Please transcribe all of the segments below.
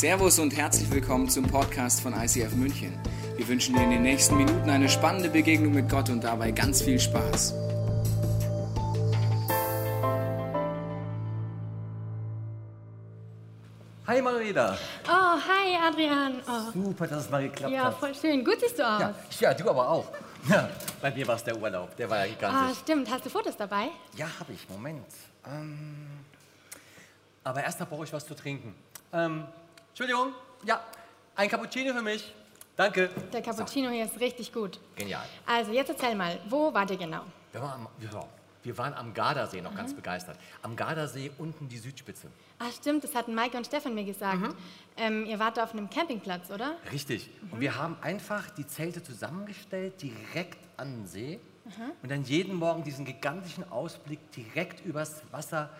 Servus und herzlich willkommen zum Podcast von ICF München. Wir wünschen dir in den nächsten Minuten eine spannende Begegnung mit Gott und dabei ganz viel Spaß. Hi Manuela. Oh, hi Adrian. Oh. Super, dass es mal geklappt Ja, hat. voll schön. Gut siehst du aus. Ja, ja, du aber auch. Ja, bei mir war es der Urlaub, der war ja Ah, gigantisch. stimmt. Hast du Fotos dabei? Ja, habe ich, Moment. Ähm, aber erst mal brauche ich was zu trinken. Ähm, Entschuldigung, ja, ein Cappuccino für mich. Danke. Der Cappuccino hier ist richtig gut. Genial. Also, jetzt erzähl mal, wo wart ihr genau? Wir waren am, wir waren am Gardasee noch ganz begeistert. Am Gardasee unten die Südspitze. Ah, stimmt, das hatten Maike und Stefan mir gesagt. Mhm. Ähm, ihr wart da auf einem Campingplatz, oder? Richtig. Und wir haben einfach die Zelte zusammengestellt, direkt an den See. Und dann jeden Morgen diesen gigantischen Ausblick direkt übers Wasser.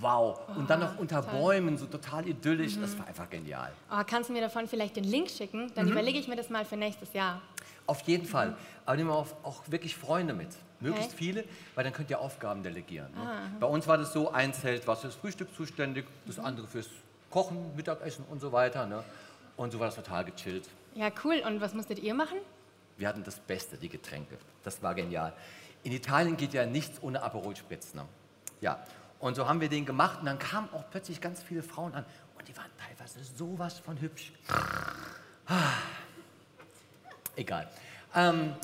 Wow. Und dann noch unter Bäumen, so total idyllisch. Das war einfach genial. Oh, kannst du mir davon vielleicht den Link schicken? Mhm. Dann überlege ich mir das mal für nächstes Jahr. Auf jeden Fall. Aber nehmen wir auch, auch wirklich Freunde mit. Möglichst Okay. viele, weil dann könnt ihr Aufgaben delegieren. Ne? Bei uns war das so, ein Zelt war fürs Frühstück zuständig, das andere fürs Kochen, Mittagessen und so weiter. Ne? Und so war das total gechillt. Ja, cool. Und was musstet ihr machen? Wir hatten das Beste, die Getränke. Das war genial. In Italien geht ja nichts ohne Aperol Spritz. Ne? Ja, und so haben wir den gemacht und dann kamen auch plötzlich ganz viele Frauen an und die waren teilweise sowas von hübsch. Ah. Egal. Ähm,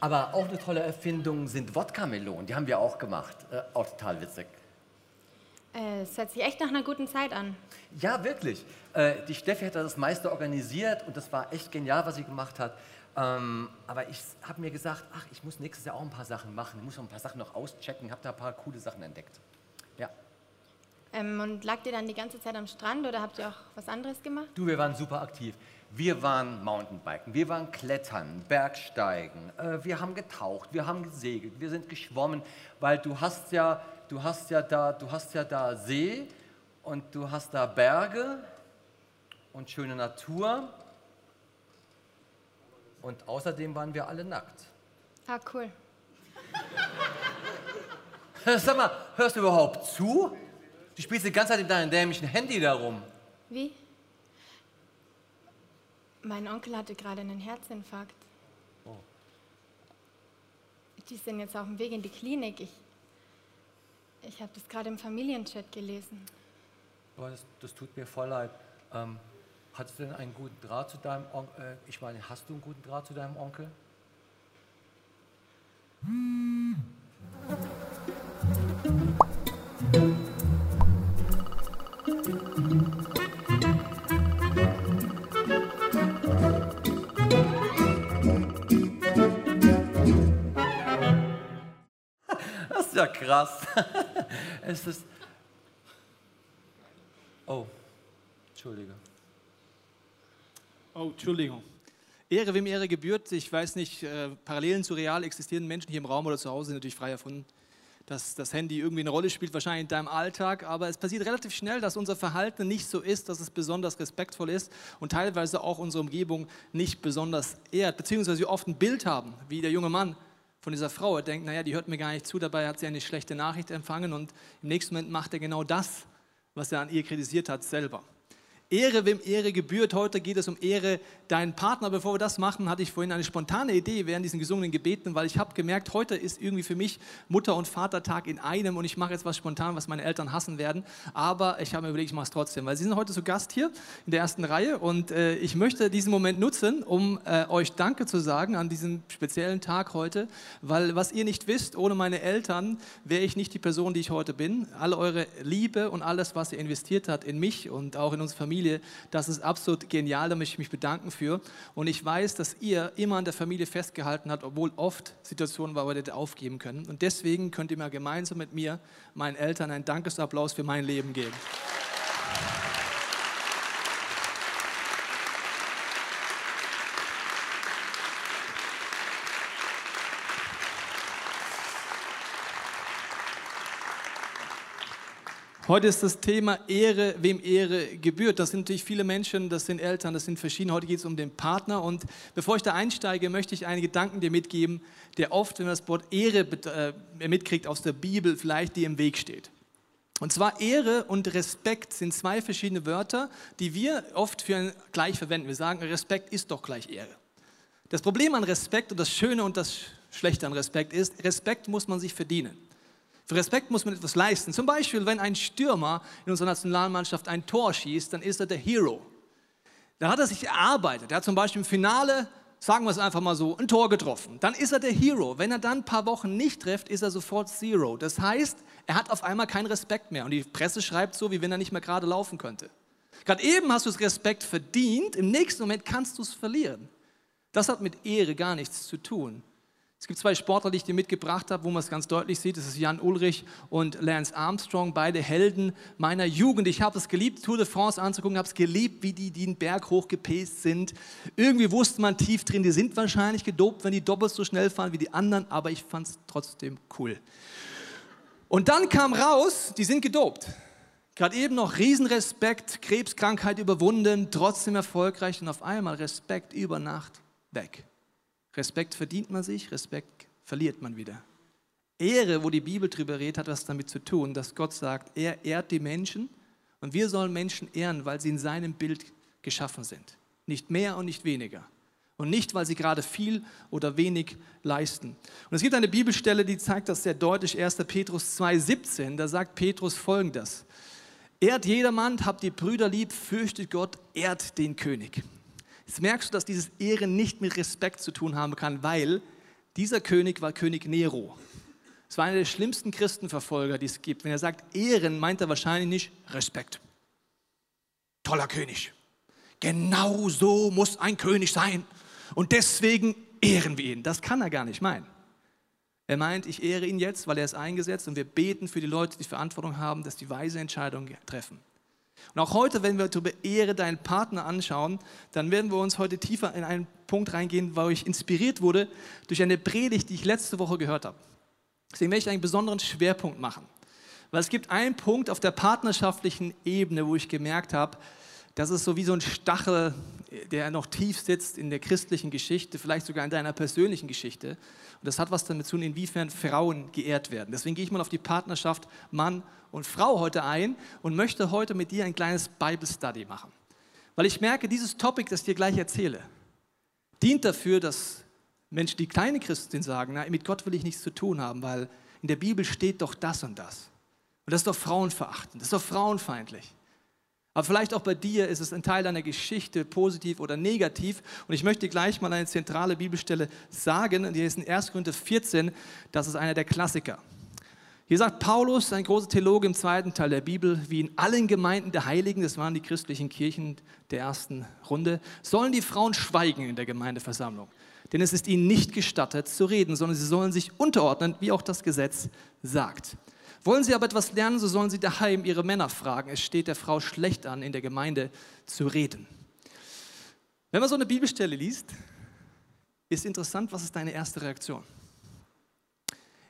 aber auch eine tolle Erfindung sind Wodka-Melonen. Die haben wir auch gemacht. Äh, auch total witzig. Äh, Es hört sich echt nach einer guten Zeit an. Ja, wirklich. Äh, die Steffi hat das meiste organisiert und das war echt genial, was sie gemacht hat. Ähm, aber ich habe mir gesagt, ach, ich muss nächstes Jahr auch ein paar Sachen machen. Ich muss noch ein paar Sachen noch auschecken. habe da ein paar coole Sachen entdeckt. Ja. Ähm, und lagt ihr dann die ganze Zeit am Strand oder habt ihr auch was anderes gemacht? Du, wir waren super aktiv. Wir waren Mountainbiken, wir waren Klettern, Bergsteigen, äh, wir haben getaucht, wir haben gesegelt, wir sind geschwommen, weil du hast ja, du hast ja da, du hast ja da See und du hast da Berge und schöne Natur und außerdem waren wir alle nackt. Ah, cool. Sag mal, hörst du überhaupt zu? Du spielst die ganze Zeit mit deinem dämlichen Handy darum. Wie? Mein Onkel hatte gerade einen Herzinfarkt. Die sind jetzt auf dem Weg in die Klinik. Ich, ich habe das gerade im Familienchat gelesen. Boah, das, das tut mir voll leid. Ähm, hattest du denn einen guten Draht zu deinem Onkel? Äh, ich meine, hast du einen guten Draht zu deinem Onkel? Das krass. es ist. Oh, Entschuldige. Oh, Entschuldigung. Ehre, wem Ehre gebührt. Ich weiß nicht, äh, Parallelen zu real existierenden Menschen hier im Raum oder zu Hause sind natürlich frei erfunden. Dass das Handy irgendwie eine Rolle spielt, wahrscheinlich in deinem Alltag, aber es passiert relativ schnell, dass unser Verhalten nicht so ist, dass es besonders respektvoll ist und teilweise auch unsere Umgebung nicht besonders ehrt, beziehungsweise wir oft ein Bild haben, wie der junge Mann von dieser Frau. Er denkt, naja, die hört mir gar nicht zu, dabei hat sie eine schlechte Nachricht empfangen und im nächsten Moment macht er genau das, was er an ihr kritisiert hat, selber. Ehre, wem Ehre gebührt. Heute geht es um Ehre deinen Partner. Bevor wir das machen, hatte ich vorhin eine spontane Idee während diesen gesungenen Gebeten, weil ich habe gemerkt, heute ist irgendwie für mich Mutter- und Vatertag in einem und ich mache jetzt was spontan, was meine Eltern hassen werden. Aber ich habe mir überlegt, ich mache es trotzdem, weil sie sind heute zu Gast hier in der ersten Reihe und äh, ich möchte diesen Moment nutzen, um äh, euch Danke zu sagen an diesem speziellen Tag heute, weil was ihr nicht wisst, ohne meine Eltern wäre ich nicht die Person, die ich heute bin. Alle eure Liebe und alles, was ihr investiert habt in mich und auch in unsere Familie, das ist absolut genial, da möchte ich mich bedanken für. Und ich weiß, dass ihr immer an der Familie festgehalten habt, obwohl oft Situationen war, wo ihr das aufgeben können. Und deswegen könnt ihr mal gemeinsam mit mir meinen Eltern einen Dankesapplaus für mein Leben geben. Heute ist das Thema Ehre, wem Ehre gebührt. Das sind natürlich viele Menschen, das sind Eltern, das sind verschiedene. Heute geht es um den Partner. Und bevor ich da einsteige, möchte ich einen Gedanken dir mitgeben, der oft, wenn man das Wort Ehre äh, mitkriegt aus der Bibel, vielleicht dir im Weg steht. Und zwar Ehre und Respekt sind zwei verschiedene Wörter, die wir oft für gleich verwenden. Wir sagen, Respekt ist doch gleich Ehre. Das Problem an Respekt und das Schöne und das Schlechte an Respekt ist, Respekt muss man sich verdienen. Für Respekt muss man etwas leisten. Zum Beispiel, wenn ein Stürmer in unserer Nationalmannschaft ein Tor schießt, dann ist er der Hero. Da hat er sich erarbeitet. Er hat zum Beispiel im Finale, sagen wir es einfach mal so, ein Tor getroffen. Dann ist er der Hero. Wenn er dann ein paar Wochen nicht trifft, ist er sofort Zero. Das heißt, er hat auf einmal keinen Respekt mehr. Und die Presse schreibt so, wie wenn er nicht mehr gerade laufen könnte. Gerade eben hast du das Respekt verdient, im nächsten Moment kannst du es verlieren. Das hat mit Ehre gar nichts zu tun. Es gibt zwei Sportler, die ich dir mitgebracht habe, wo man es ganz deutlich sieht. Das ist Jan Ulrich und Lance Armstrong, beide Helden meiner Jugend. Ich habe es geliebt, Tour de France anzugucken, habe es geliebt, wie die, die den Berg hochgepäst sind. Irgendwie wusste man tief drin, die sind wahrscheinlich gedopt, wenn die doppelt so schnell fahren wie die anderen, aber ich fand es trotzdem cool. Und dann kam raus, die sind gedopt. Gerade eben noch Riesenrespekt, Krebskrankheit überwunden, trotzdem erfolgreich und auf einmal Respekt über Nacht weg. Respekt verdient man sich, Respekt verliert man wieder. Ehre, wo die Bibel drüber redet, hat was damit zu tun, dass Gott sagt, er ehrt die Menschen und wir sollen Menschen ehren, weil sie in seinem Bild geschaffen sind. Nicht mehr und nicht weniger. Und nicht, weil sie gerade viel oder wenig leisten. Und es gibt eine Bibelstelle, die zeigt das sehr deutlich, 1. Petrus 2,17. Da sagt Petrus folgendes: Ehrt jedermann, habt die Brüder lieb, fürchtet Gott, ehrt den König. Jetzt merkst du, dass dieses Ehren nicht mit Respekt zu tun haben kann, weil dieser König war König Nero. Es war einer der schlimmsten Christenverfolger, die es gibt. Wenn er sagt Ehren, meint er wahrscheinlich nicht Respekt. Toller König. Genau so muss ein König sein. Und deswegen ehren wir ihn. Das kann er gar nicht meinen. Er meint, ich ehre ihn jetzt, weil er ist eingesetzt und wir beten für die Leute, die Verantwortung haben, dass die weise Entscheidungen treffen. Und auch heute, wenn wir über Ehre deinen Partner anschauen, dann werden wir uns heute tiefer in einen Punkt reingehen, wo ich inspiriert wurde durch eine Predigt, die ich letzte Woche gehört habe. Deswegen werde ich einen besonderen Schwerpunkt machen. Weil es gibt einen Punkt auf der partnerschaftlichen Ebene, wo ich gemerkt habe, das ist so wie so ein Stachel, der noch tief sitzt in der christlichen Geschichte, vielleicht sogar in deiner persönlichen Geschichte. Und das hat was damit zu tun, inwiefern Frauen geehrt werden. Deswegen gehe ich mal auf die Partnerschaft Mann und Frau heute ein und möchte heute mit dir ein kleines Bible Study machen. Weil ich merke, dieses Topic, das ich dir gleich erzähle, dient dafür, dass Menschen, die kleine Christen sagen, na, mit Gott will ich nichts zu tun haben, weil in der Bibel steht doch das und das. Und das ist doch frauenverachtend, das ist doch frauenfeindlich. Aber vielleicht auch bei dir ist es ein Teil deiner Geschichte, positiv oder negativ. Und ich möchte gleich mal eine zentrale Bibelstelle sagen, die ist in 1. Korinther 14, das ist einer der Klassiker. Hier sagt Paulus, ein großer Theologe im zweiten Teil der Bibel, wie in allen Gemeinden der Heiligen, das waren die christlichen Kirchen der ersten Runde, sollen die Frauen schweigen in der Gemeindeversammlung. Denn es ist ihnen nicht gestattet zu reden, sondern sie sollen sich unterordnen, wie auch das Gesetz sagt. Wollen sie aber etwas lernen, so sollen sie daheim ihre Männer fragen. Es steht der Frau schlecht an, in der Gemeinde zu reden. Wenn man so eine Bibelstelle liest, ist interessant, was ist deine erste Reaktion?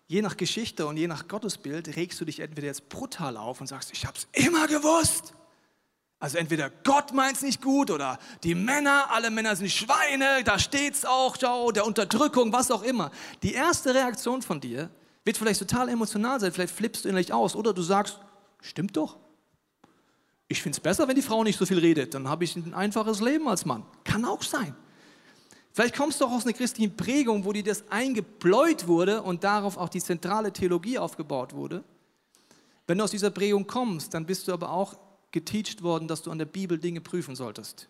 Je nach Geschichte und je nach Gottesbild regst du dich entweder jetzt brutal auf und sagst, ich habe es immer gewusst. Also entweder Gott meint es nicht gut oder die Männer, alle Männer sind Schweine, da steht es auch, schau, der Unterdrückung, was auch immer. Die erste Reaktion von dir wird vielleicht total emotional sein, vielleicht flippst du innerlich aus oder du sagst, stimmt doch. Ich finde es besser, wenn die Frau nicht so viel redet, dann habe ich ein einfaches Leben als Mann. Kann auch sein. Vielleicht kommst du auch aus einer christlichen Prägung, wo dir das eingebläut wurde und darauf auch die zentrale Theologie aufgebaut wurde. Wenn du aus dieser Prägung kommst, dann bist du aber auch geteacht worden, dass du an der Bibel Dinge prüfen solltest.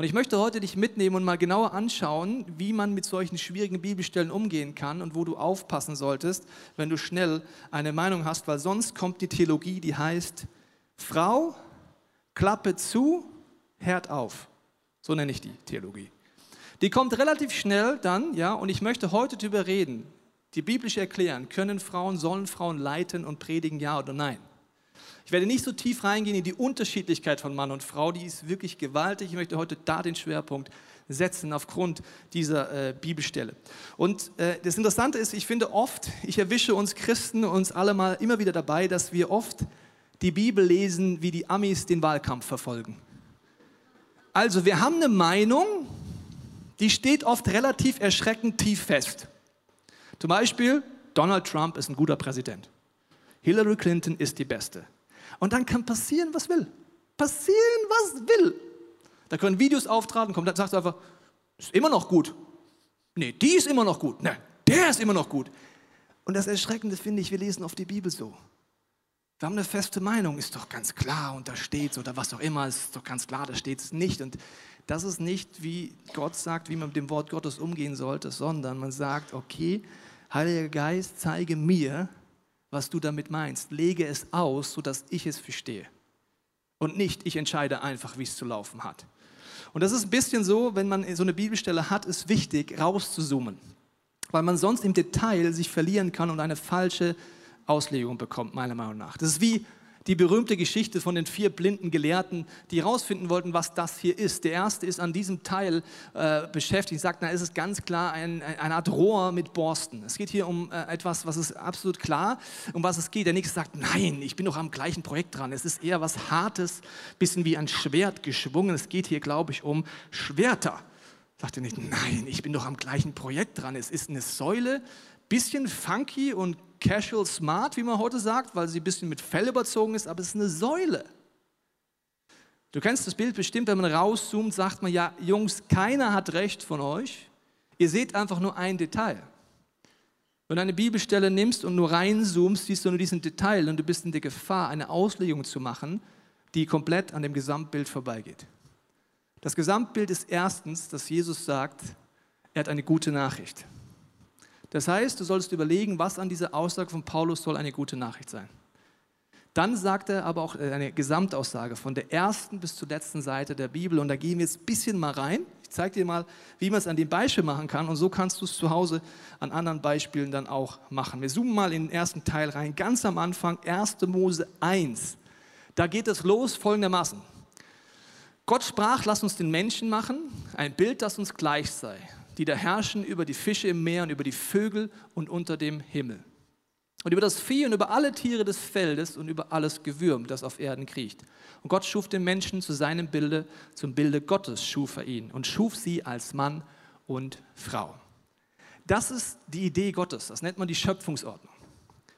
Und ich möchte heute dich mitnehmen und mal genauer anschauen, wie man mit solchen schwierigen Bibelstellen umgehen kann und wo du aufpassen solltest, wenn du schnell eine Meinung hast, weil sonst kommt die Theologie, die heißt Frau, Klappe zu, Herd auf. So nenne ich die Theologie. Die kommt relativ schnell dann, ja, und ich möchte heute darüber reden, die biblisch erklären, können Frauen, sollen Frauen leiten und predigen, ja oder nein. Ich werde nicht so tief reingehen in die Unterschiedlichkeit von Mann und Frau, die ist wirklich gewaltig. Ich möchte heute da den Schwerpunkt setzen aufgrund dieser äh, Bibelstelle. Und äh, das Interessante ist, ich finde oft, ich erwische uns Christen, uns alle mal immer wieder dabei, dass wir oft die Bibel lesen, wie die Amis den Wahlkampf verfolgen. Also wir haben eine Meinung, die steht oft relativ erschreckend tief fest. Zum Beispiel, Donald Trump ist ein guter Präsident. Hillary Clinton ist die Beste. Und dann kann passieren, was will. Passieren, was will. Da können Videos auftragen, kommt, dann sagst du einfach, ist immer noch gut. Nee, die ist immer noch gut. Nee, der ist immer noch gut. Und das Erschreckende finde ich, wir lesen oft die Bibel so. Wir haben eine feste Meinung, ist doch ganz klar und da steht es oder was auch immer, ist doch ganz klar, da steht es nicht. Und das ist nicht, wie Gott sagt, wie man mit dem Wort Gottes umgehen sollte, sondern man sagt, okay, Heiliger Geist, zeige mir, was du damit meinst. Lege es aus, sodass ich es verstehe. Und nicht, ich entscheide einfach, wie es zu laufen hat. Und das ist ein bisschen so, wenn man so eine Bibelstelle hat, ist wichtig, rauszuzoomen. Weil man sonst im Detail sich verlieren kann und eine falsche Auslegung bekommt, meiner Meinung nach. Das ist wie die berühmte Geschichte von den vier blinden Gelehrten, die herausfinden wollten, was das hier ist. Der erste ist an diesem Teil äh, beschäftigt, sagt, na, es ist ganz klar ein, eine Art Rohr mit Borsten. Es geht hier um äh, etwas, was ist absolut klar, um was es geht. Der nächste sagt, nein, ich bin doch am gleichen Projekt dran. Es ist eher was Hartes, bisschen wie ein Schwert geschwungen. Es geht hier, glaube ich, um Schwerter. Sagt er nicht, nein, ich bin doch am gleichen Projekt dran. Es ist eine Säule, bisschen funky und casual smart, wie man heute sagt, weil sie ein bisschen mit Fell überzogen ist, aber es ist eine Säule. Du kennst das Bild bestimmt, wenn man rauszoomt, sagt man, ja, Jungs, keiner hat recht von euch. Ihr seht einfach nur ein Detail. Wenn du eine Bibelstelle nimmst und nur reinzoomst, siehst du nur diesen Detail und du bist in der Gefahr, eine Auslegung zu machen, die komplett an dem Gesamtbild vorbeigeht. Das Gesamtbild ist erstens, dass Jesus sagt, er hat eine gute Nachricht. Das heißt, du solltest überlegen, was an dieser Aussage von Paulus soll eine gute Nachricht sein. Dann sagt er aber auch äh, eine Gesamtaussage von der ersten bis zur letzten Seite der Bibel. Und da gehen wir jetzt ein bisschen mal rein. Ich zeige dir mal, wie man es an dem Beispiel machen kann. Und so kannst du es zu Hause an anderen Beispielen dann auch machen. Wir zoomen mal in den ersten Teil rein. Ganz am Anfang, 1. Mose 1. Da geht es los folgendermaßen. Gott sprach, lass uns den Menschen machen, ein Bild, das uns gleich sei die da herrschen über die Fische im Meer und über die Vögel und unter dem Himmel. Und über das Vieh und über alle Tiere des Feldes und über alles Gewürm, das auf Erden kriecht. Und Gott schuf den Menschen zu seinem Bilde, zum Bilde Gottes schuf er ihn und schuf sie als Mann und Frau. Das ist die Idee Gottes, das nennt man die Schöpfungsordnung.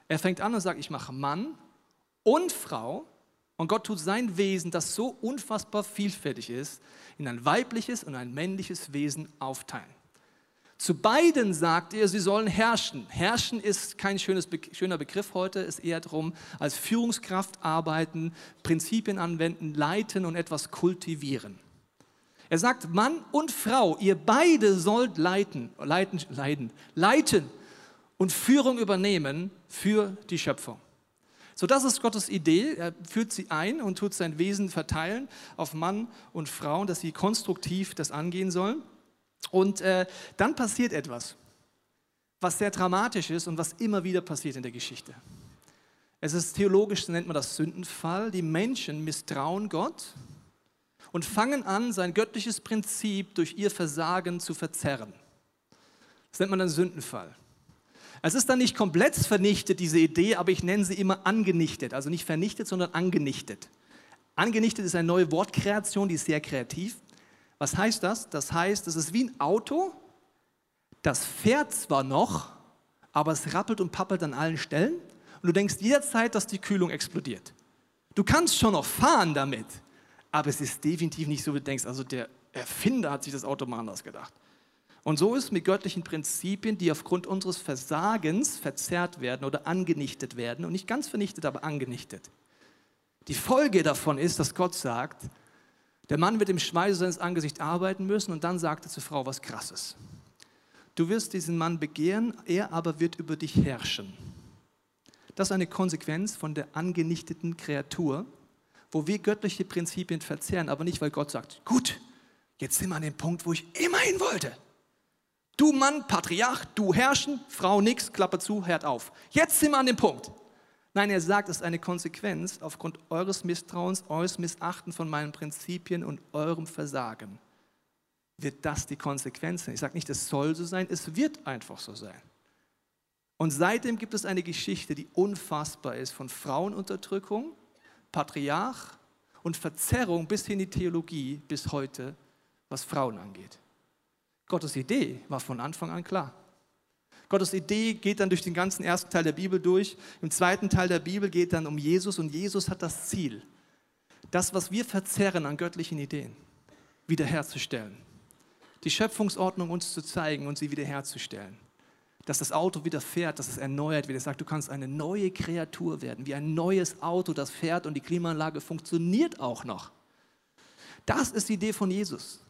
Er fängt an und sagt, ich mache Mann und Frau und Gott tut sein Wesen, das so unfassbar vielfältig ist, in ein weibliches und ein männliches Wesen aufteilen. Zu beiden sagt er, sie sollen herrschen. Herrschen ist kein schönes, schöner Begriff heute, ist eher darum, als Führungskraft arbeiten, Prinzipien anwenden, leiten und etwas kultivieren. Er sagt, Mann und Frau, ihr beide sollt leiten, leiten, leiden, leiten und Führung übernehmen für die Schöpfung. So, das ist Gottes Idee. Er führt sie ein und tut sein Wesen verteilen auf Mann und Frau, dass sie konstruktiv das angehen sollen. Und äh, dann passiert etwas, was sehr dramatisch ist und was immer wieder passiert in der Geschichte. Es ist theologisch, nennt man das Sündenfall. Die Menschen misstrauen Gott und fangen an, sein göttliches Prinzip durch ihr Versagen zu verzerren. Das nennt man dann Sündenfall. Es ist dann nicht komplett vernichtet, diese Idee, aber ich nenne sie immer angenichtet. Also nicht vernichtet, sondern angenichtet. Angenichtet ist eine neue Wortkreation, die ist sehr kreativ. Was heißt das? Das heißt, es ist wie ein Auto, das fährt zwar noch, aber es rappelt und pappelt an allen Stellen und du denkst jederzeit, dass die Kühlung explodiert. Du kannst schon noch fahren damit, aber es ist definitiv nicht so, wie du denkst, also der Erfinder hat sich das Auto mal anders gedacht. Und so ist mit göttlichen Prinzipien, die aufgrund unseres Versagens verzerrt werden oder angenichtet werden und nicht ganz vernichtet, aber angenichtet. Die Folge davon ist, dass Gott sagt, der Mann wird im Schweiße seines Angesichts arbeiten müssen und dann sagte zur Frau was Krasses. Du wirst diesen Mann begehren, er aber wird über dich herrschen. Das ist eine Konsequenz von der angenichteten Kreatur, wo wir göttliche Prinzipien verzehren, aber nicht, weil Gott sagt, gut, jetzt sind wir an dem Punkt, wo ich immer hin wollte. Du Mann, Patriarch, du herrschen, Frau nix, Klappe zu, Herd auf. Jetzt sind wir an dem Punkt. Nein, er sagt, es ist eine Konsequenz aufgrund eures Misstrauens, eures Missachten von meinen Prinzipien und eurem Versagen. Wird das die Konsequenz sein? Ich sage nicht, es soll so sein, es wird einfach so sein. Und seitdem gibt es eine Geschichte, die unfassbar ist von Frauenunterdrückung, Patriarch und Verzerrung bis hin in die Theologie bis heute, was Frauen angeht. Gottes Idee war von Anfang an klar. Gottes Idee geht dann durch den ganzen ersten Teil der Bibel durch. Im zweiten Teil der Bibel geht dann um Jesus und Jesus hat das Ziel, das, was wir verzerren an göttlichen Ideen, wiederherzustellen. Die Schöpfungsordnung uns zu zeigen und sie wiederherzustellen. Dass das Auto wieder fährt, dass es erneuert wird. Er sagt, du kannst eine neue Kreatur werden, wie ein neues Auto, das fährt und die Klimaanlage funktioniert auch noch. Das ist die Idee von Jesus.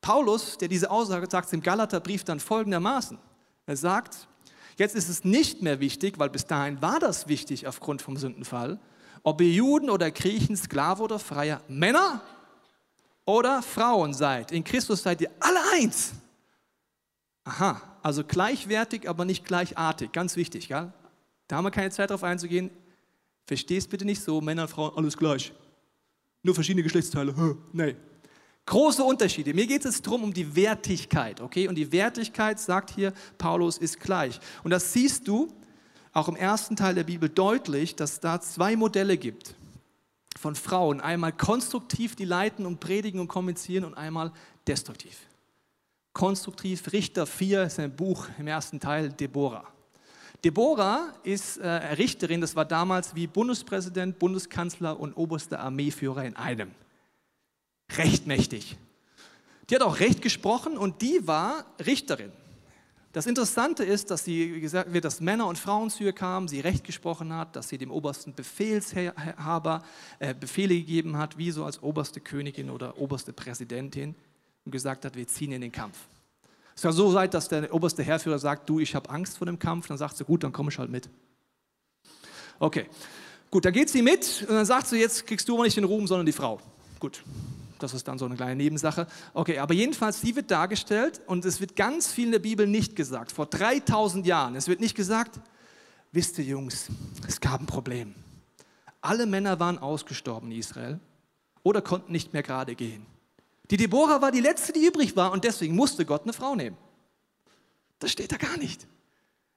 Paulus, der diese Aussage sagt im Galaterbrief dann folgendermaßen. Er sagt, jetzt ist es nicht mehr wichtig, weil bis dahin war das wichtig aufgrund vom Sündenfall, ob ihr Juden oder Griechen, Sklave oder Freier, Männer oder Frauen seid. In Christus seid ihr alle eins. Aha, also gleichwertig, aber nicht gleichartig. Ganz wichtig, gell? Da haben wir keine Zeit darauf einzugehen. Verstehst bitte nicht so, Männer und Frauen, alles gleich. Nur verschiedene Geschlechtsteile. Nee. Große Unterschiede. Mir geht es darum, um die Wertigkeit, okay? Und die Wertigkeit, sagt hier Paulus, ist gleich. Und das siehst du auch im ersten Teil der Bibel deutlich, dass da zwei Modelle gibt von Frauen. Einmal konstruktiv, die leiten und predigen und kommunizieren und einmal destruktiv. Konstruktiv, Richter 4 ist ein Buch im ersten Teil, Deborah. Deborah ist äh, Richterin, das war damals wie Bundespräsident, Bundeskanzler und oberster Armeeführer in einem. Recht mächtig. Die hat auch Recht gesprochen und die war Richterin. Das Interessante ist, dass sie, wie gesagt dass Männer und Frauen zu ihr kamen, sie Recht gesprochen hat, dass sie dem obersten Befehlshaber äh, Befehle gegeben hat, wie so als oberste Königin oder oberste Präsidentin und gesagt hat, wir ziehen in den Kampf. Es war so weit, dass der oberste Heerführer sagt, du, ich habe Angst vor dem Kampf. Dann sagt sie, gut, dann komme ich halt mit. Okay, gut, dann geht sie mit und dann sagt sie, jetzt kriegst du aber nicht den Ruhm, sondern die Frau. Gut, das ist dann so eine kleine Nebensache. Okay, aber jedenfalls, sie wird dargestellt und es wird ganz viel in der Bibel nicht gesagt. Vor 3000 Jahren, es wird nicht gesagt, wisst ihr Jungs, es gab ein Problem. Alle Männer waren ausgestorben in Israel oder konnten nicht mehr gerade gehen. Die Deborah war die letzte, die übrig war und deswegen musste Gott eine Frau nehmen. Das steht da gar nicht.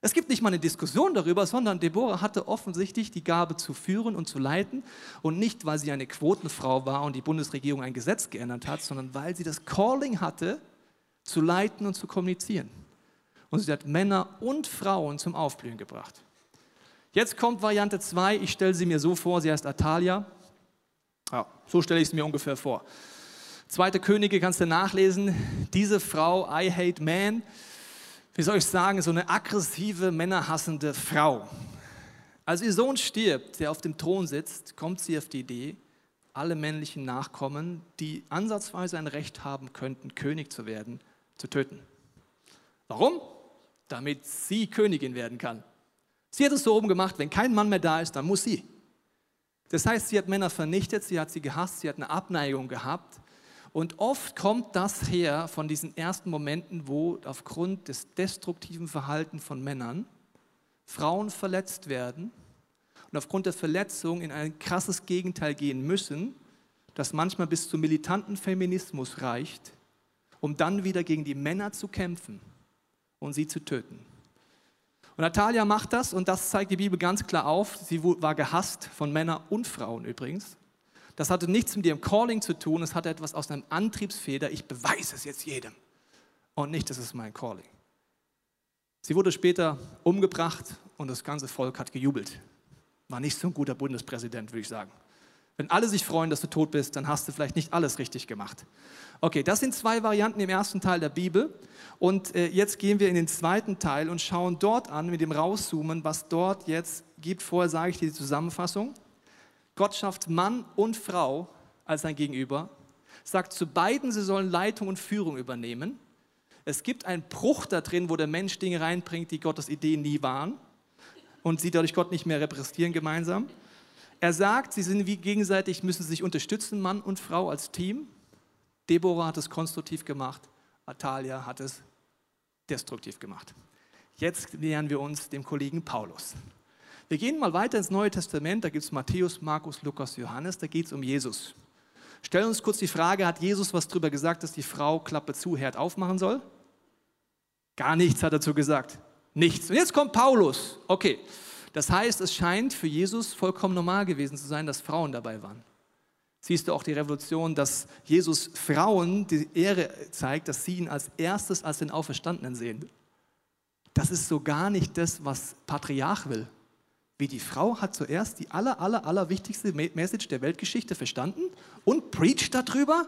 Es gibt nicht mal eine Diskussion darüber, sondern Deborah hatte offensichtlich die Gabe zu führen und zu leiten und nicht, weil sie eine Quotenfrau war und die Bundesregierung ein Gesetz geändert hat, sondern weil sie das Calling hatte, zu leiten und zu kommunizieren. Und sie hat Männer und Frauen zum Aufblühen gebracht. Jetzt kommt Variante 2, ich stelle sie mir so vor, sie heißt Atalia. Ja, so stelle ich es mir ungefähr vor. Zweite Könige kannst du nachlesen. Diese Frau, I hate man, wie soll ich sagen, so eine aggressive, männerhassende Frau. Als ihr Sohn stirbt, der auf dem Thron sitzt, kommt sie auf die Idee, alle männlichen Nachkommen, die ansatzweise ein Recht haben könnten, König zu werden, zu töten. Warum? Damit sie Königin werden kann. Sie hat es so oben gemacht, wenn kein Mann mehr da ist, dann muss sie. Das heißt, sie hat Männer vernichtet, sie hat sie gehasst, sie hat eine Abneigung gehabt und oft kommt das her von diesen ersten Momenten, wo aufgrund des destruktiven Verhaltens von Männern Frauen verletzt werden und aufgrund der Verletzung in ein krasses Gegenteil gehen müssen, das manchmal bis zum militanten Feminismus reicht, um dann wieder gegen die Männer zu kämpfen und sie zu töten. Und Natalia macht das und das zeigt die Bibel ganz klar auf. Sie war gehasst von Männern und Frauen übrigens. Das hatte nichts mit ihrem Calling zu tun, es hatte etwas aus einem Antriebsfeder, ich beweise es jetzt jedem. Und nicht, das ist mein Calling. Sie wurde später umgebracht und das ganze Volk hat gejubelt. War nicht so ein guter Bundespräsident, würde ich sagen. Wenn alle sich freuen, dass du tot bist, dann hast du vielleicht nicht alles richtig gemacht. Okay, das sind zwei Varianten im ersten Teil der Bibel. Und äh, jetzt gehen wir in den zweiten Teil und schauen dort an, mit dem Rauszoomen, was dort jetzt gibt. Vorher sage ich dir die Zusammenfassung. Gott schafft Mann und Frau als sein Gegenüber, sagt zu beiden, sie sollen Leitung und Führung übernehmen. Es gibt einen Bruch da drin, wo der Mensch Dinge reinbringt, die Gottes Ideen nie waren und sie dadurch Gott nicht mehr repräsentieren gemeinsam. Er sagt, sie sind wie gegenseitig, müssen sich unterstützen, Mann und Frau als Team. Deborah hat es konstruktiv gemacht, Atalia hat es destruktiv gemacht. Jetzt nähern wir uns dem Kollegen Paulus. Wir gehen mal weiter ins Neue Testament, da gibt es Matthäus, Markus, Lukas, Johannes, da geht es um Jesus. Stellen uns kurz die Frage, hat Jesus was darüber gesagt, dass die Frau Klappe zu, Herd aufmachen soll? Gar nichts hat er dazu gesagt. Nichts. Und jetzt kommt Paulus. Okay, das heißt, es scheint für Jesus vollkommen normal gewesen zu sein, dass Frauen dabei waren. Siehst du auch die Revolution, dass Jesus Frauen die Ehre zeigt, dass sie ihn als erstes als den Auferstandenen sehen. das ist so gar nicht das, was Patriarch will. Wie die Frau hat zuerst die aller, aller, aller wichtigste Message der Weltgeschichte verstanden und preacht darüber.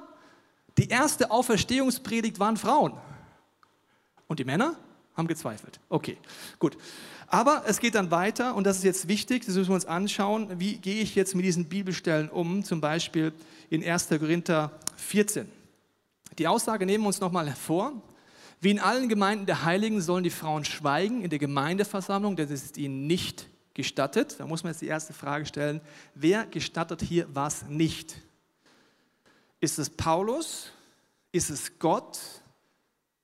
Die erste Auferstehungspredigt waren Frauen. Und die Männer haben gezweifelt. Okay, gut. Aber es geht dann weiter und das ist jetzt wichtig, das müssen wir uns anschauen. Wie gehe ich jetzt mit diesen Bibelstellen um? Zum Beispiel in 1. Korinther 14. Die Aussage nehmen wir uns nochmal hervor. Wie in allen Gemeinden der Heiligen sollen die Frauen schweigen in der Gemeindeversammlung, denn es ist ihnen nicht gestattet. Da muss man jetzt die erste Frage stellen, wer gestattet hier was nicht? Ist es Paulus? Ist es Gott?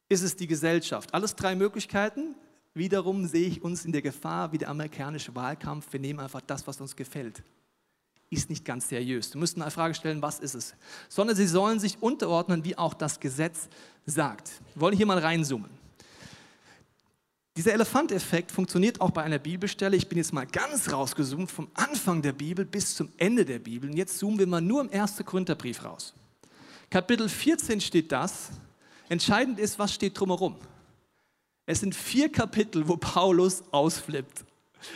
Ist es die Gesellschaft? Alles drei Möglichkeiten. Wiederum sehe ich uns in der Gefahr wie der amerikanische Wahlkampf. Wir nehmen einfach das, was uns gefällt ist nicht ganz seriös. Du musst eine Frage stellen, was ist es? Sondern sie sollen sich unterordnen, wie auch das Gesetz sagt. Wir wollen hier mal reinzoomen. Dieser Elefanteffekt funktioniert auch bei einer Bibelstelle. Ich bin jetzt mal ganz rausgezoomt vom Anfang der Bibel bis zum Ende der Bibel. Und jetzt zoomen wir mal nur im 1. Korintherbrief raus. Kapitel 14 steht das. Entscheidend ist, was steht drumherum. Es sind vier Kapitel, wo Paulus ausflippt.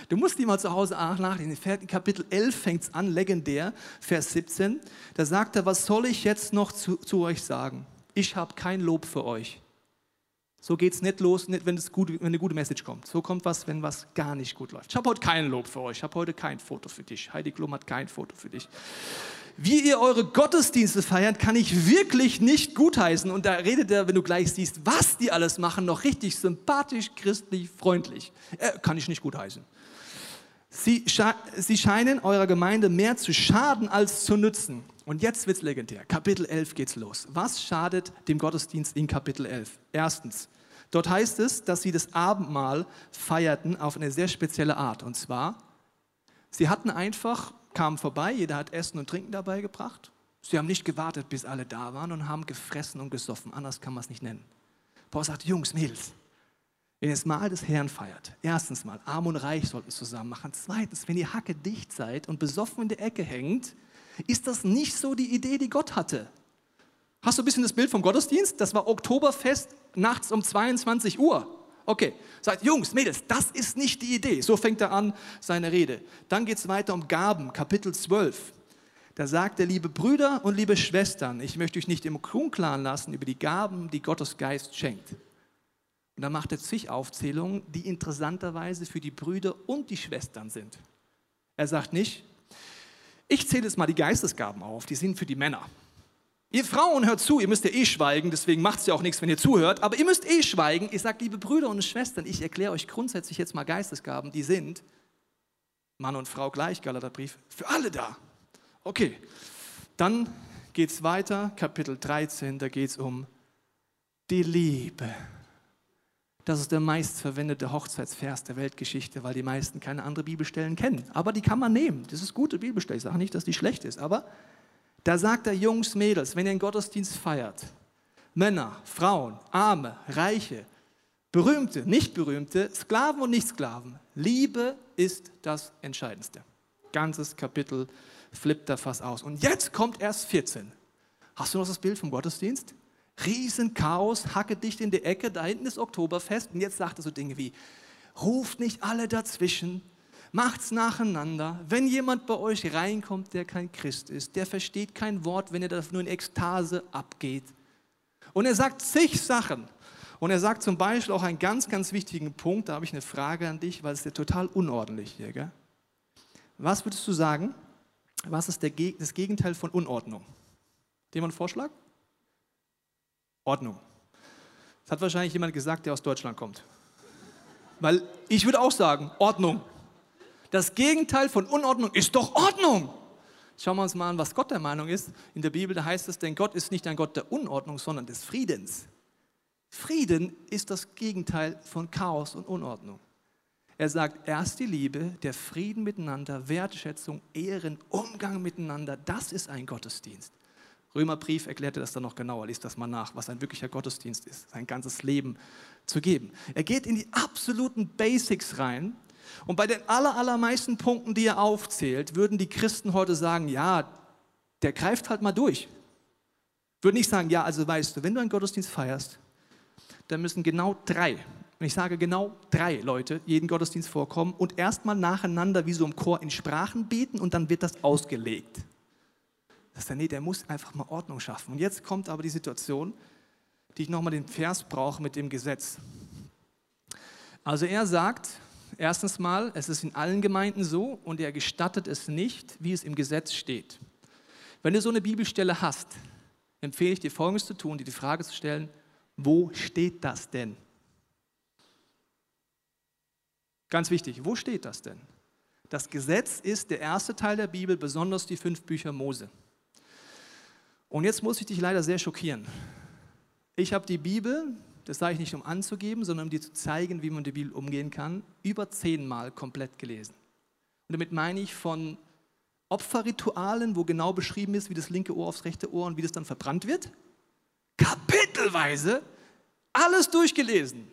Du musst die mal zu Hause nachlesen. In Kapitel 11 fängt es an, legendär, Vers 17. Da sagt er, was soll ich jetzt noch zu, zu euch sagen? Ich habe kein Lob für euch. So geht es nicht los, nicht, wenn, gut, wenn, eine gute Message kommt. So kommt was, wenn was gar nicht gut läuft. Ich habe heute kein Lob für euch. Ich habe heute kein Foto für dich. Heidi Klum hat kein Foto für dich. Wie ihr eure Gottesdienste feiert, kann ich wirklich nicht gutheißen. Und da redet er, wenn du gleich siehst, was die alles machen, noch richtig sympathisch, christlich, freundlich. Äh, kann ich nicht gutheißen. Sie, sie scheinen eurer Gemeinde mehr zu schaden als zu nützen. Und jetzt wird es legendär. Kapitel 11 geht's los. Was schadet dem Gottesdienst in Kapitel 11? Erstens, dort heißt es, dass sie das Abendmahl feierten auf eine sehr spezielle Art. Und zwar, sie hatten einfach, kamen vorbei, jeder hat Essen und Trinken dabei gebracht. Sie haben nicht gewartet, bis alle da waren und haben gefressen und gesoffen. Anders kann man es nicht nennen. Paul sagt, Jungs, Mädels, wenn ihr das Mahl des Herrn feiert, erstens mal, arm und reich sollten es zusammen machen. Zweitens, wenn ihr hacke dicht seid und besoffen in der Ecke hängt, ist das nicht so die Idee, die Gott hatte. Hast du ein bisschen das Bild vom Gottesdienst? Das war Oktoberfest nachts um 22 Uhr. Okay, sagt Jungs, Mädels, das ist nicht die Idee. So fängt er an seine Rede. Dann geht es weiter um Gaben, Kapitel 12. Da sagt er, liebe Brüder und liebe Schwestern, ich möchte euch nicht im Unklaren lassen über die Gaben, die Gottes Geist schenkt. Und dann macht er zig Aufzählungen, die interessanterweise für die Brüder und die Schwestern sind. Er sagt nicht, ich zähle jetzt mal die Geistesgaben auf, die sind für die Männer. Ihr Frauen hört zu, ihr müsst ja eh schweigen, deswegen macht es ja auch nichts, wenn ihr zuhört, aber ihr müsst eh schweigen. Ich sage, liebe Brüder und Schwestern, ich erkläre euch grundsätzlich jetzt mal Geistesgaben, die sind Mann und Frau gleich, Galaterbrief, für alle da. Okay, dann geht es weiter, Kapitel 13, da geht es um die Liebe. Das ist der meistverwendete Hochzeitsvers der Weltgeschichte, weil die meisten keine andere Bibelstellen kennen. Aber die kann man nehmen. Das ist gute Bibelstelle. Ich sage nicht, dass die schlecht ist. Aber da sagt er, Jungs, Mädels, wenn ihr einen Gottesdienst feiert, Männer, Frauen, Arme, Reiche, Berühmte, nicht berühmte, Sklaven und Nicht-Sklaven, Liebe ist das Entscheidendste. Ganzes Kapitel flippt da fast aus. Und jetzt kommt erst 14. Hast du noch das Bild vom Gottesdienst? Riesenchaos, hacke dicht in die Ecke, da hinten ist Oktoberfest. Und jetzt sagt er so Dinge wie, ruft nicht alle dazwischen, macht's nacheinander. Wenn jemand bei euch reinkommt, der kein Christ ist, der versteht kein Wort, wenn er das nur in Ekstase abgeht. Und er sagt zig Sachen. Und er sagt zum Beispiel auch einen ganz, ganz wichtigen Punkt, da habe ich eine Frage an dich, weil es ist ja total unordentlich hier. Gell? Was würdest du sagen, was ist der, das Gegenteil von Unordnung? Jemand einen Vorschlag? Ordnung. Das hat wahrscheinlich jemand gesagt, der aus Deutschland kommt. Weil ich würde auch sagen, Ordnung. Das Gegenteil von Unordnung ist doch Ordnung. Schauen wir uns mal an, was Gott der Meinung ist. In der Bibel da heißt es, denn Gott ist nicht ein Gott der Unordnung, sondern des Friedens. Frieden ist das Gegenteil von Chaos und Unordnung. Er sagt, erst die Liebe, der Frieden miteinander, Wertschätzung, Ehren, Umgang miteinander, das ist ein Gottesdienst. Römerbrief erklärte das dann noch genauer, liest das mal nach, was ein wirklicher Gottesdienst ist, sein ganzes Leben zu geben. Er geht in die absoluten Basics rein und bei den aller, allermeisten Punkten, die er aufzählt, würden die Christen heute sagen, ja, der greift halt mal durch. Würden nicht sagen, ja, also weißt du, wenn du einen Gottesdienst feierst, dann müssen genau drei und ich sage genau drei Leute, jeden Gottesdienst vorkommen und erstmal nacheinander wie so im Chor in Sprachen beten und dann wird das ausgelegt. Das ist der, nee, der muss einfach mal Ordnung schaffen. Und jetzt kommt aber die Situation, die ich nochmal den Vers brauche mit dem Gesetz. Also er sagt, erstens mal, es ist in allen Gemeinden so und er gestattet es nicht, wie es im Gesetz steht. Wenn du so eine Bibelstelle hast, empfehle ich dir Folgendes zu tun, dir die Frage zu stellen, wo steht das denn? Ganz wichtig, wo steht das denn? Das Gesetz ist der erste Teil der Bibel, besonders die fünf Bücher Mose. Und jetzt muss ich dich leider sehr schockieren. Ich habe die Bibel, das sage ich nicht um anzugeben, sondern um dir zu zeigen, wie man der Bibel umgehen kann, über zehnmal komplett gelesen. Und damit meine ich von Opferritualen, wo genau beschrieben ist, wie das linke Ohr aufs rechte Ohr und wie das dann verbrannt wird, kapitelweise alles durchgelesen.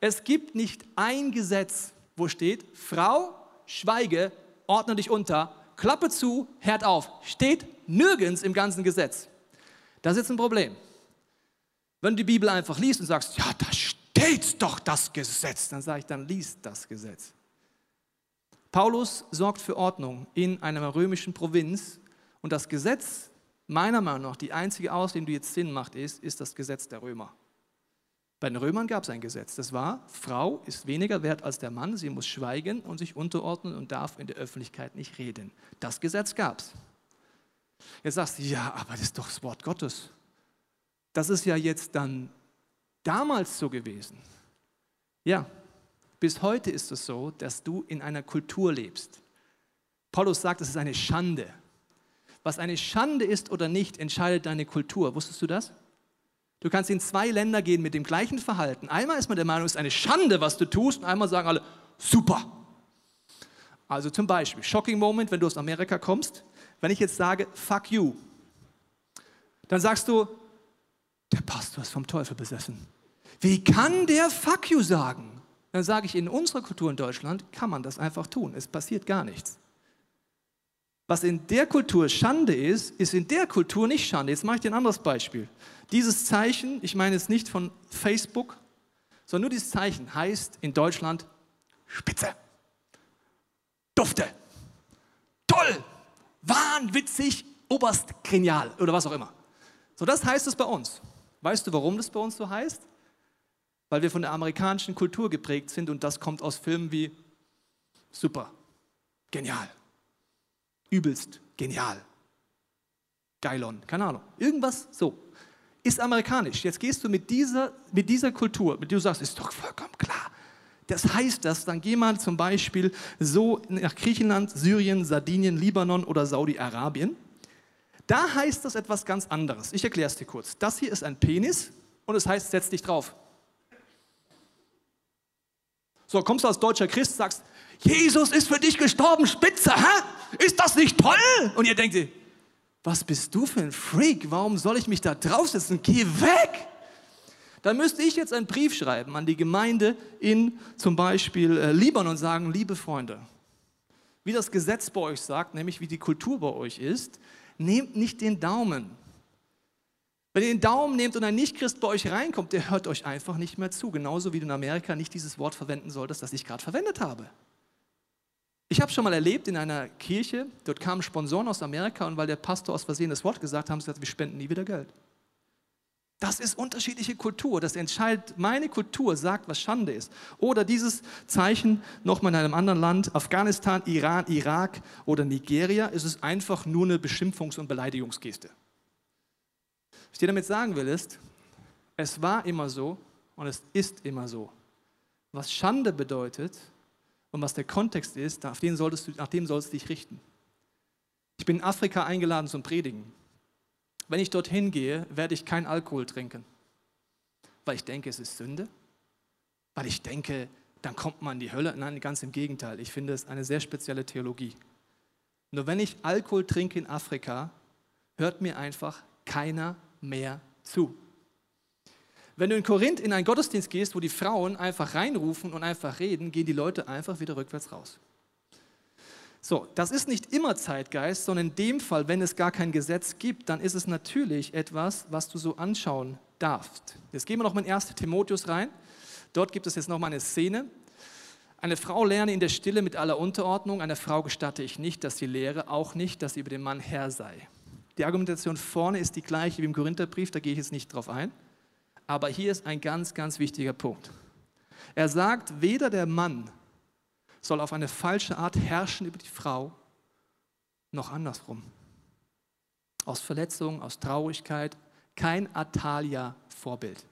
Es gibt nicht ein Gesetz, wo steht, Frau, schweige, ordne dich unter, Klappe zu, Herd auf. Steht nirgends im ganzen Gesetz. Das ist jetzt ein Problem. Wenn du die Bibel einfach liest und sagst, ja, da steht doch das Gesetz, dann sage ich, dann liest das Gesetz. Paulus sorgt für Ordnung in einer römischen Provinz und das Gesetz, meiner Meinung nach, die einzige Auslegung, die jetzt Sinn macht, ist, ist das Gesetz der Römer. Bei den Römern gab es ein Gesetz. Das war, Frau ist weniger wert als der Mann, sie muss schweigen und sich unterordnen und darf in der Öffentlichkeit nicht reden. Das Gesetz gab es. Jetzt sagst du, ja, aber das ist doch das Wort Gottes. Das ist ja jetzt dann damals so gewesen. Ja, bis heute ist es so, dass du in einer Kultur lebst. Paulus sagt, es ist eine Schande. Was eine Schande ist oder nicht, entscheidet deine Kultur. Wusstest du das? Du kannst in zwei Länder gehen mit dem gleichen Verhalten. Einmal ist man der Meinung, es ist eine Schande, was du tust, und einmal sagen alle, super. Also zum Beispiel, Shocking Moment, wenn du aus Amerika kommst, wenn ich jetzt sage, fuck you, dann sagst du, der Pastor ist vom Teufel besessen. Wie kann der fuck you sagen? Dann sage ich, in unserer Kultur in Deutschland kann man das einfach tun. Es passiert gar nichts. Was in der Kultur Schande ist, ist in der Kultur nicht Schande. Jetzt mache ich dir ein anderes Beispiel. Dieses Zeichen, ich meine es nicht von Facebook, sondern nur dieses Zeichen heißt in Deutschland Spitze, Dufte, toll, wahnwitzig, oberst genial oder was auch immer. So, das heißt es bei uns. Weißt du, warum das bei uns so heißt? Weil wir von der amerikanischen Kultur geprägt sind und das kommt aus Filmen wie super, genial, übelst, genial, geilon, keine Ahnung, irgendwas so ist amerikanisch. Jetzt gehst du mit dieser, mit dieser Kultur, mit der du sagst, ist doch vollkommen klar. Das heißt das, dann geh mal zum Beispiel so nach Griechenland, Syrien, Sardinien, Libanon oder Saudi-Arabien. Da heißt das etwas ganz anderes. Ich erkläre es dir kurz. Das hier ist ein Penis und es heißt, setz dich drauf. So, kommst du als deutscher Christ, sagst, Jesus ist für dich gestorben, spitze, hä? Ist das nicht toll? Und ihr denkt, was bist du für ein Freak? Warum soll ich mich da draufsetzen? Geh weg! Dann müsste ich jetzt einen Brief schreiben an die Gemeinde in zum Beispiel äh, Libanon und sagen, liebe Freunde, wie das Gesetz bei euch sagt, nämlich wie die Kultur bei euch ist, nehmt nicht den Daumen. Wenn ihr den Daumen nehmt und ein Nichtchrist bei euch reinkommt, der hört euch einfach nicht mehr zu. Genauso wie du in Amerika nicht dieses Wort verwenden solltest, das ich gerade verwendet habe. Ich habe schon mal erlebt in einer Kirche, dort kamen Sponsoren aus Amerika und weil der Pastor aus Versehen das Wort gesagt hat, haben sie gesagt, wir spenden nie wieder Geld. Das ist unterschiedliche Kultur. Das entscheidet, meine Kultur sagt, was Schande ist. Oder dieses Zeichen nochmal in einem anderen Land, Afghanistan, Iran, Irak oder Nigeria, ist es einfach nur eine Beschimpfungs- und Beleidigungsgeste. Was ich dir damit sagen will, ist, es war immer so und es ist immer so. Was Schande bedeutet, und was der Kontext ist, nach dem solltest du, nach dem sollst du dich richten. Ich bin in Afrika eingeladen zum Predigen. Wenn ich dorthin gehe, werde ich kein Alkohol trinken, weil ich denke, es ist Sünde, weil ich denke, dann kommt man in die Hölle. Nein, ganz im Gegenteil. Ich finde es eine sehr spezielle Theologie. Nur wenn ich Alkohol trinke in Afrika, hört mir einfach keiner mehr zu. Wenn du in Korinth in einen Gottesdienst gehst, wo die Frauen einfach reinrufen und einfach reden, gehen die Leute einfach wieder rückwärts raus. So, das ist nicht immer Zeitgeist, sondern in dem Fall, wenn es gar kein Gesetz gibt, dann ist es natürlich etwas, was du so anschauen darfst. Jetzt gehen wir noch mal in 1. Timotheus rein. Dort gibt es jetzt nochmal eine Szene. Eine Frau lerne in der Stille mit aller Unterordnung. Einer Frau gestatte ich nicht, dass sie lehre, auch nicht, dass sie über den Mann Herr sei. Die Argumentation vorne ist die gleiche wie im Korintherbrief, da gehe ich jetzt nicht drauf ein. Aber hier ist ein ganz, ganz wichtiger Punkt. Er sagt, weder der Mann soll auf eine falsche Art herrschen über die Frau, noch andersrum. Aus Verletzung, aus Traurigkeit, kein Atalia-Vorbild.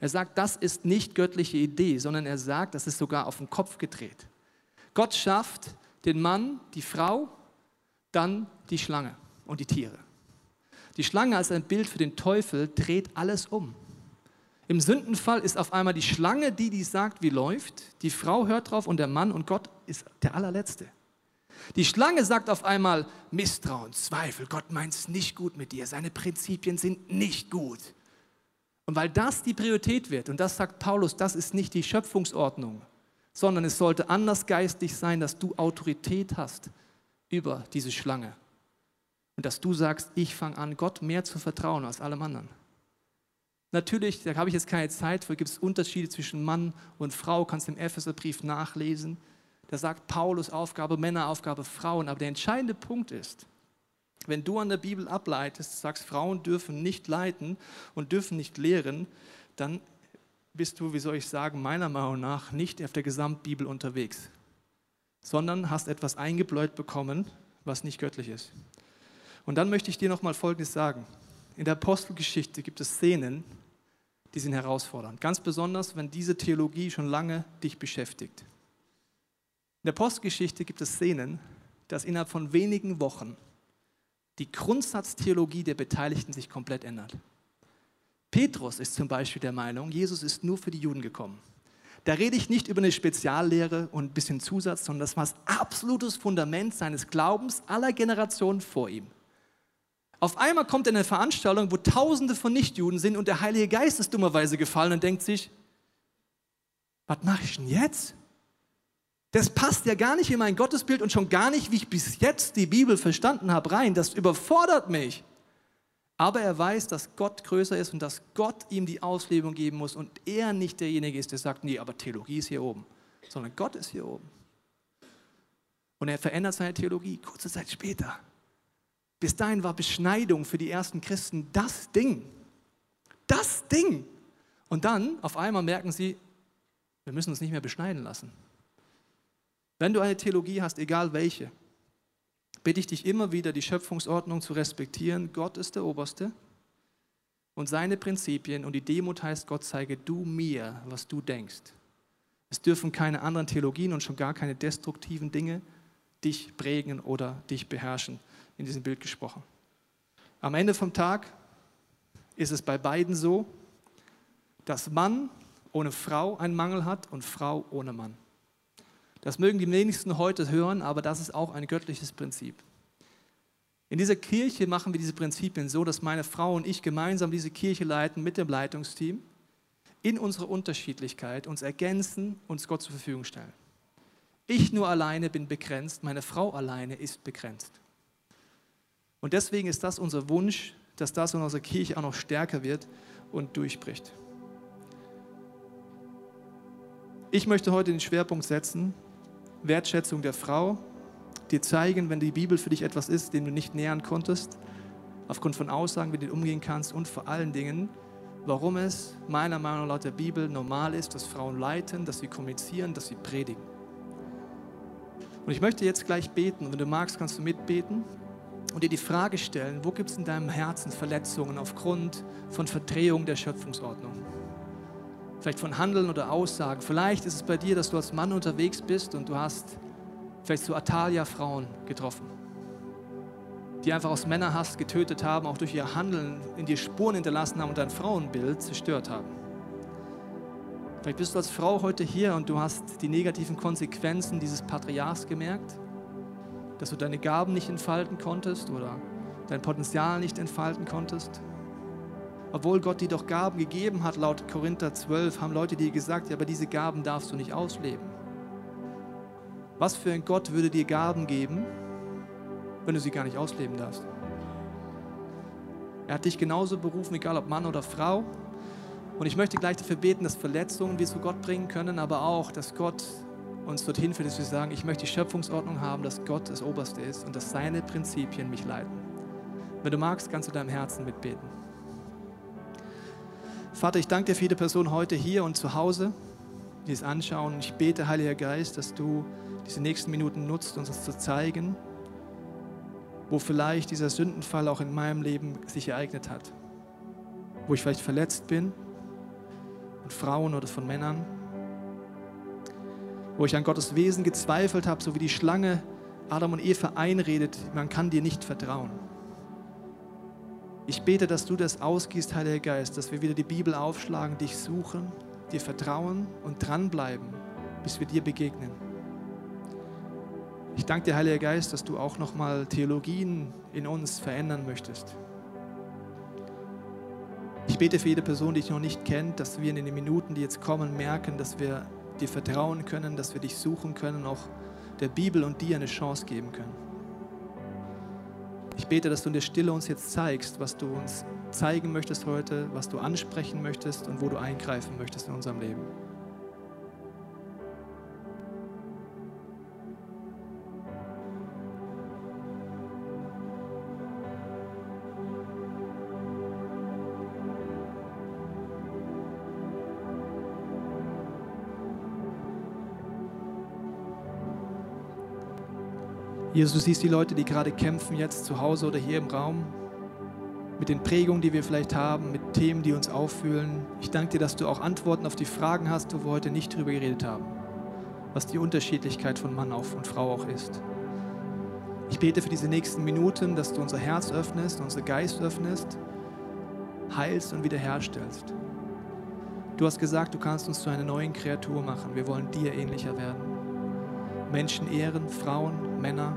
Er sagt, das ist nicht göttliche Idee, sondern er sagt, das ist sogar auf den Kopf gedreht. Gott schafft den Mann, die Frau, dann die Schlange und die Tiere. Die Schlange als ein Bild für den Teufel dreht alles um. Im Sündenfall ist auf einmal die Schlange die, die sagt, wie läuft. Die Frau hört drauf und der Mann und Gott ist der allerletzte. Die Schlange sagt auf einmal Misstrauen, Zweifel, Gott meint es nicht gut mit dir, seine Prinzipien sind nicht gut. Und weil das die Priorität wird, und das sagt Paulus, das ist nicht die Schöpfungsordnung, sondern es sollte anders geistig sein, dass du Autorität hast über diese Schlange. Und dass du sagst, ich fange an, Gott mehr zu vertrauen als allem anderen. Natürlich, da habe ich jetzt keine Zeit für, gibt es Unterschiede zwischen Mann und Frau, kannst du im Epheserbrief nachlesen. Da sagt Paulus Aufgabe Männer, Aufgabe Frauen. Aber der entscheidende Punkt ist, wenn du an der Bibel ableitest, sagst, Frauen dürfen nicht leiten und dürfen nicht lehren, dann bist du, wie soll ich sagen, meiner Meinung nach nicht auf der Gesamtbibel unterwegs, sondern hast etwas eingebläut bekommen, was nicht göttlich ist. Und dann möchte ich dir noch mal Folgendes sagen. In der Apostelgeschichte gibt es Szenen, die sind herausfordernd. Ganz besonders, wenn diese Theologie schon lange dich beschäftigt. In der Apostelgeschichte gibt es Szenen, dass innerhalb von wenigen Wochen die Grundsatztheologie der Beteiligten sich komplett ändert. Petrus ist zum Beispiel der Meinung, Jesus ist nur für die Juden gekommen. Da rede ich nicht über eine Speziallehre und ein bisschen Zusatz, sondern das war das absolutes Fundament seines Glaubens aller Generationen vor ihm. Auf einmal kommt er in eine Veranstaltung, wo Tausende von Nichtjuden sind und der Heilige Geist ist dummerweise gefallen und denkt sich, was mache ich denn jetzt? Das passt ja gar nicht in mein Gottesbild und schon gar nicht, wie ich bis jetzt die Bibel verstanden habe, rein. Das überfordert mich. Aber er weiß, dass Gott größer ist und dass Gott ihm die Auslegung geben muss und er nicht derjenige ist, der sagt, nee, aber Theologie ist hier oben, sondern Gott ist hier oben. Und er verändert seine Theologie kurze Zeit später. Bis dahin war Beschneidung für die ersten Christen das Ding. Das Ding. Und dann auf einmal merken sie, wir müssen uns nicht mehr beschneiden lassen. Wenn du eine Theologie hast, egal welche, bitte ich dich immer wieder, die Schöpfungsordnung zu respektieren. Gott ist der Oberste und seine Prinzipien und die Demut heißt, Gott zeige du mir, was du denkst. Es dürfen keine anderen Theologien und schon gar keine destruktiven Dinge dich prägen oder dich beherrschen, in diesem Bild gesprochen. Am Ende vom Tag ist es bei beiden so, dass Mann ohne Frau einen Mangel hat und Frau ohne Mann. Das mögen die wenigsten heute hören, aber das ist auch ein göttliches Prinzip. In dieser Kirche machen wir diese Prinzipien so, dass meine Frau und ich gemeinsam diese Kirche leiten mit dem Leitungsteam, in unserer Unterschiedlichkeit uns ergänzen, uns Gott zur Verfügung stellen. Ich nur alleine bin begrenzt, meine Frau alleine ist begrenzt. Und deswegen ist das unser Wunsch, dass das in unserer Kirche auch noch stärker wird und durchbricht. Ich möchte heute den Schwerpunkt setzen Wertschätzung der Frau, dir zeigen, wenn die Bibel für dich etwas ist, dem du nicht nähern konntest, aufgrund von Aussagen, wie du umgehen kannst und vor allen Dingen, warum es meiner Meinung nach laut der Bibel normal ist, dass Frauen leiten, dass sie kommunizieren, dass sie predigen. Und ich möchte jetzt gleich beten und wenn du magst, kannst du mitbeten und dir die Frage stellen, wo gibt es in deinem Herzen Verletzungen aufgrund von Verdrehung der Schöpfungsordnung? vielleicht von Handeln oder Aussagen. Vielleicht ist es bei dir, dass du als Mann unterwegs bist und du hast vielleicht so Atalia-Frauen getroffen, die einfach aus Männerhass getötet haben, auch durch ihr Handeln in dir Spuren hinterlassen haben und dein Frauenbild zerstört haben. Vielleicht bist du als Frau heute hier und du hast die negativen Konsequenzen dieses Patriarchs gemerkt, dass du deine Gaben nicht entfalten konntest oder dein Potenzial nicht entfalten konntest obwohl Gott dir doch Gaben gegeben hat, laut Korinther 12, haben Leute dir gesagt, ja, aber diese Gaben darfst du nicht ausleben. Was für ein Gott würde dir Gaben geben, wenn du sie gar nicht ausleben darfst? Er hat dich genauso berufen, egal ob Mann oder Frau. Und ich möchte gleich dafür beten, dass Verletzungen wir zu Gott bringen können, aber auch, dass Gott uns dorthin führt, dass wir sagen, ich möchte die Schöpfungsordnung haben, dass Gott das Oberste ist und dass seine Prinzipien mich leiten. Wenn du magst, kannst du deinem Herzen mitbeten. Vater, ich danke dir für jede Person heute hier und zu Hause, die es anschauen. Ich bete, Heiliger Geist, dass du diese nächsten Minuten nutzt, uns das zu zeigen, wo vielleicht dieser Sündenfall auch in meinem Leben sich ereignet hat. Wo ich vielleicht verletzt bin, von Frauen oder von Männern. Wo ich an Gottes Wesen gezweifelt habe, so wie die Schlange Adam und Eva einredet, man kann dir nicht vertrauen. Ich bete, dass du das ausgießt, Heiliger Geist, dass wir wieder die Bibel aufschlagen, dich suchen, dir vertrauen und dranbleiben, bis wir dir begegnen. Ich danke dir, Heiliger Geist, dass du auch nochmal Theologien in uns verändern möchtest. Ich bete für jede Person, die dich noch nicht kennt, dass wir in den Minuten, die jetzt kommen, merken, dass wir dir vertrauen können, dass wir dich suchen können, auch der Bibel und dir eine Chance geben können. Ich bete, dass du in der Stille uns jetzt zeigst, was du uns zeigen möchtest heute, was du ansprechen möchtest und wo du eingreifen möchtest in unserem Leben. Jesus, du siehst die Leute, die gerade kämpfen, jetzt zu Hause oder hier im Raum, mit den Prägungen, die wir vielleicht haben, mit Themen, die uns auffühlen. Ich danke dir, dass du auch Antworten auf die Fragen hast, wo wir heute nicht drüber geredet haben, was die Unterschiedlichkeit von Mann und Frau auch ist. Ich bete für diese nächsten Minuten, dass du unser Herz öffnest, unser Geist öffnest, heilst und wiederherstellst. Du hast gesagt, du kannst uns zu einer neuen Kreatur machen. Wir wollen dir ähnlicher werden. Menschen ehren, Frauen, Männer,